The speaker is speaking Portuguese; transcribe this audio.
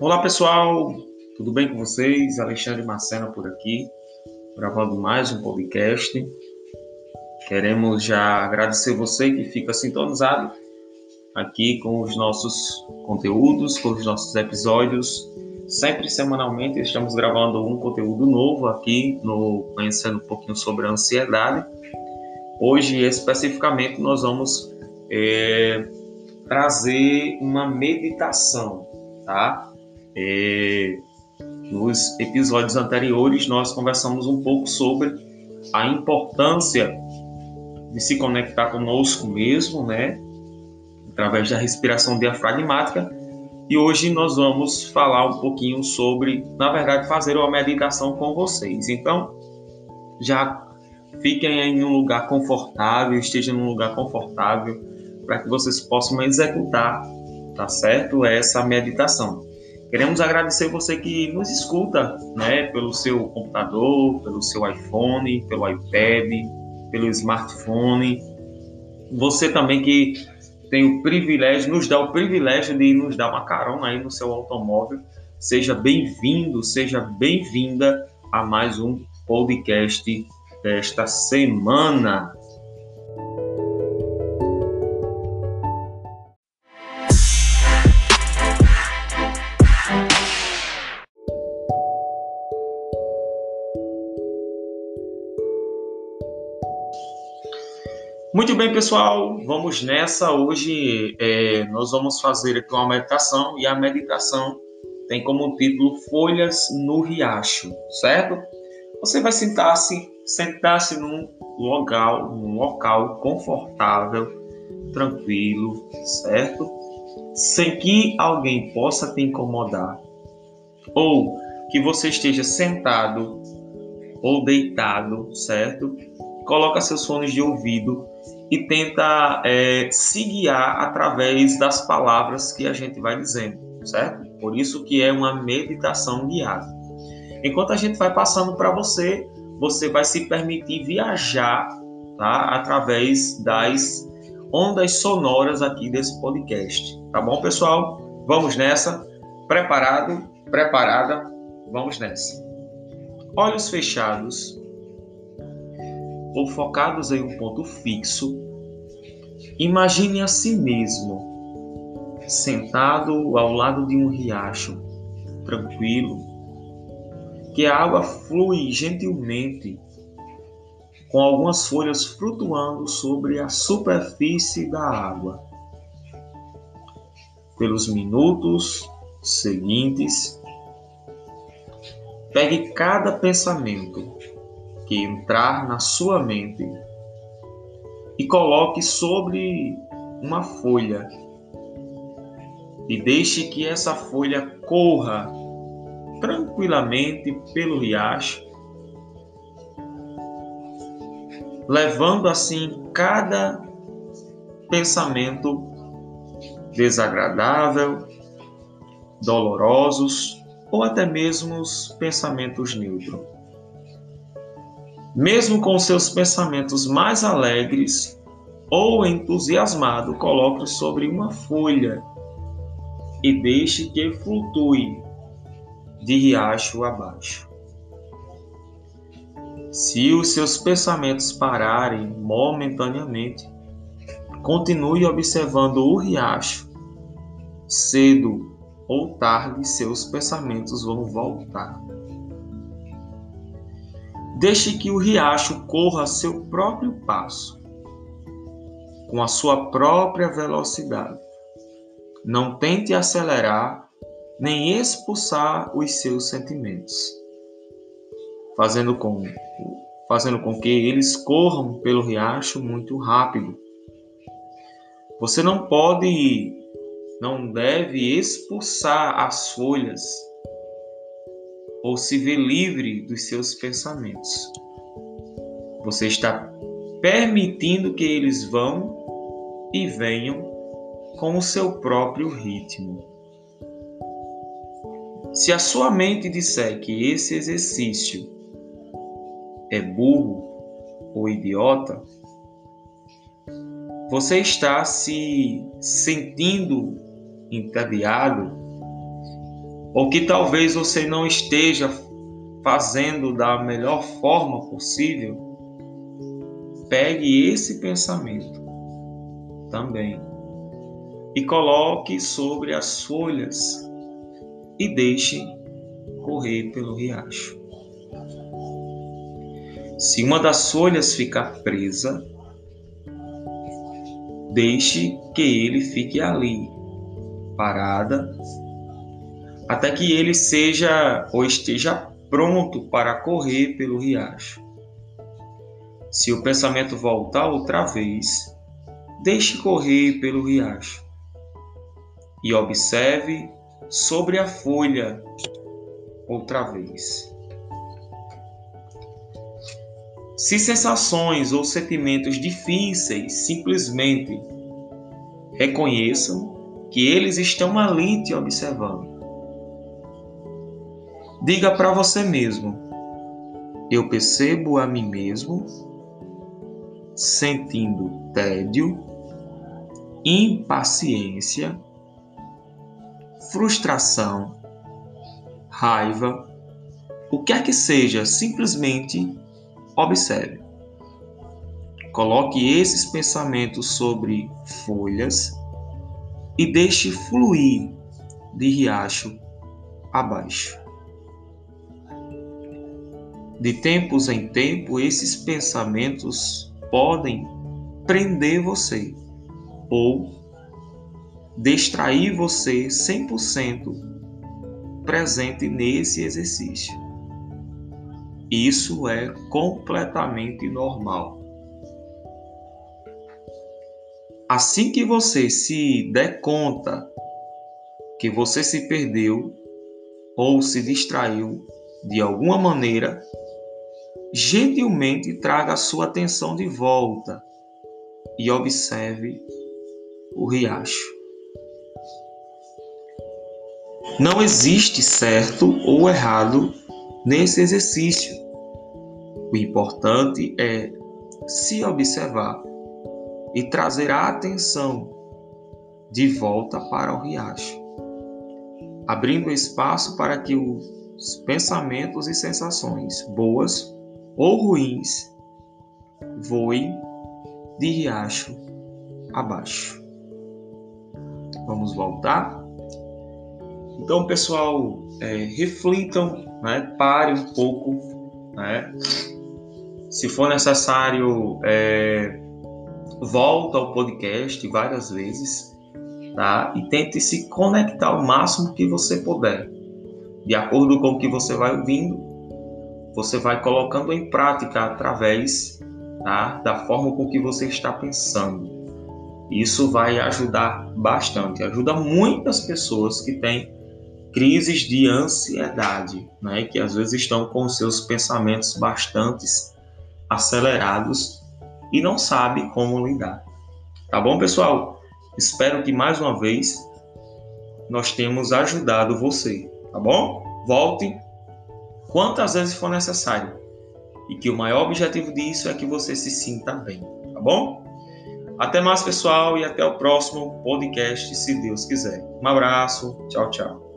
Olá pessoal, tudo bem com vocês? Alexandre Marcena por aqui, gravando mais um podcast. Queremos já agradecer você que fica sintonizado aqui com os nossos conteúdos, com os nossos episódios. Sempre semanalmente estamos gravando um conteúdo novo aqui no Conhecendo um pouquinho sobre a ansiedade. Hoje, especificamente, nós vamos é, trazer uma meditação, tá? É, nos episódios anteriores, nós conversamos um pouco sobre a importância de se conectar conosco mesmo, né? Através da respiração diafragmática. E hoje nós vamos falar um pouquinho sobre, na verdade, fazer uma meditação com vocês. Então, já fiquem em um lugar confortável, estejam num lugar confortável para que vocês possam executar, tá certo? Essa meditação. Queremos agradecer você que nos escuta, né, pelo seu computador, pelo seu iPhone, pelo iPad, pelo smartphone. Você também que tem o privilégio, nos dá o privilégio de nos dar uma carona aí no seu automóvel. Seja bem-vindo, seja bem-vinda a mais um podcast desta semana. Muito bem, pessoal, vamos nessa. Hoje é, nós vamos fazer aqui uma meditação e a meditação tem como título Folhas no Riacho, certo? Você vai sentar-se, sentar-se num local, num local confortável, tranquilo, certo? Sem que alguém possa te incomodar ou que você esteja sentado ou deitado, certo? Coloca seus fones de ouvido e tenta é, se guiar através das palavras que a gente vai dizendo, certo? Por isso que é uma meditação guiada. Enquanto a gente vai passando para você, você vai se permitir viajar tá? através das ondas sonoras aqui desse podcast. Tá bom, pessoal? Vamos nessa. Preparado? Preparada? Vamos nessa. Olhos fechados ou focados em um ponto fixo, imagine a si mesmo sentado ao lado de um riacho, tranquilo, que a água flui gentilmente, com algumas folhas flutuando sobre a superfície da água. Pelos minutos seguintes, pegue cada pensamento que entrar na sua mente e coloque sobre uma folha e deixe que essa folha corra tranquilamente pelo riacho, levando assim cada pensamento desagradável, dolorosos ou até mesmo os pensamentos neutros. Mesmo com seus pensamentos mais alegres ou entusiasmado, coloque sobre uma folha e deixe que flutue de riacho abaixo. Se os seus pensamentos pararem momentaneamente, continue observando o riacho. Cedo ou tarde, seus pensamentos vão voltar. Deixe que o riacho corra a seu próprio passo, com a sua própria velocidade. Não tente acelerar nem expulsar os seus sentimentos, fazendo com, fazendo com que eles corram pelo riacho muito rápido. Você não pode, não deve expulsar as folhas ou se vê livre dos seus pensamentos. Você está permitindo que eles vão e venham com o seu próprio ritmo. Se a sua mente disser que esse exercício é burro ou idiota, você está se sentindo entediado ou que talvez você não esteja fazendo da melhor forma possível, pegue esse pensamento também e coloque sobre as folhas e deixe correr pelo riacho. Se uma das folhas ficar presa, deixe que ele fique ali, parada, até que ele seja ou esteja pronto para correr pelo riacho. Se o pensamento voltar outra vez, deixe correr pelo riacho e observe sobre a folha outra vez. Se sensações ou sentimentos difíceis simplesmente reconheçam que eles estão ali te observando. Diga para você mesmo: eu percebo a mim mesmo sentindo tédio, impaciência, frustração, raiva, o que quer que seja, simplesmente observe. Coloque esses pensamentos sobre folhas e deixe fluir de riacho abaixo. De tempos em tempo, esses pensamentos podem prender você ou distrair você 100% presente nesse exercício. Isso é completamente normal. Assim que você se der conta que você se perdeu ou se distraiu de alguma maneira, gentilmente traga a sua atenção de volta e observe o riacho. Não existe certo ou errado nesse exercício. O importante é se observar e trazer a atenção de volta para o riacho, abrindo espaço para que os pensamentos e sensações boas ou ruins voem de riacho abaixo. Vamos voltar? Então, pessoal, é, reflitam, né? pare um pouco, né? Se for necessário, é, volta ao podcast várias vezes, tá? E tente se conectar o máximo que você puder, de acordo com o que você vai ouvindo você vai colocando em prática através tá, da forma com que você está pensando. Isso vai ajudar bastante, ajuda muitas pessoas que têm crises de ansiedade, né, que às vezes estão com seus pensamentos bastante acelerados e não sabe como lidar. Tá bom, pessoal? Espero que mais uma vez nós tenhamos ajudado você, tá bom? Volte quantas vezes for necessário. E que o maior objetivo disso é que você se sinta bem, tá bom? Até mais, pessoal, e até o próximo podcast, se Deus quiser. Um abraço, tchau, tchau.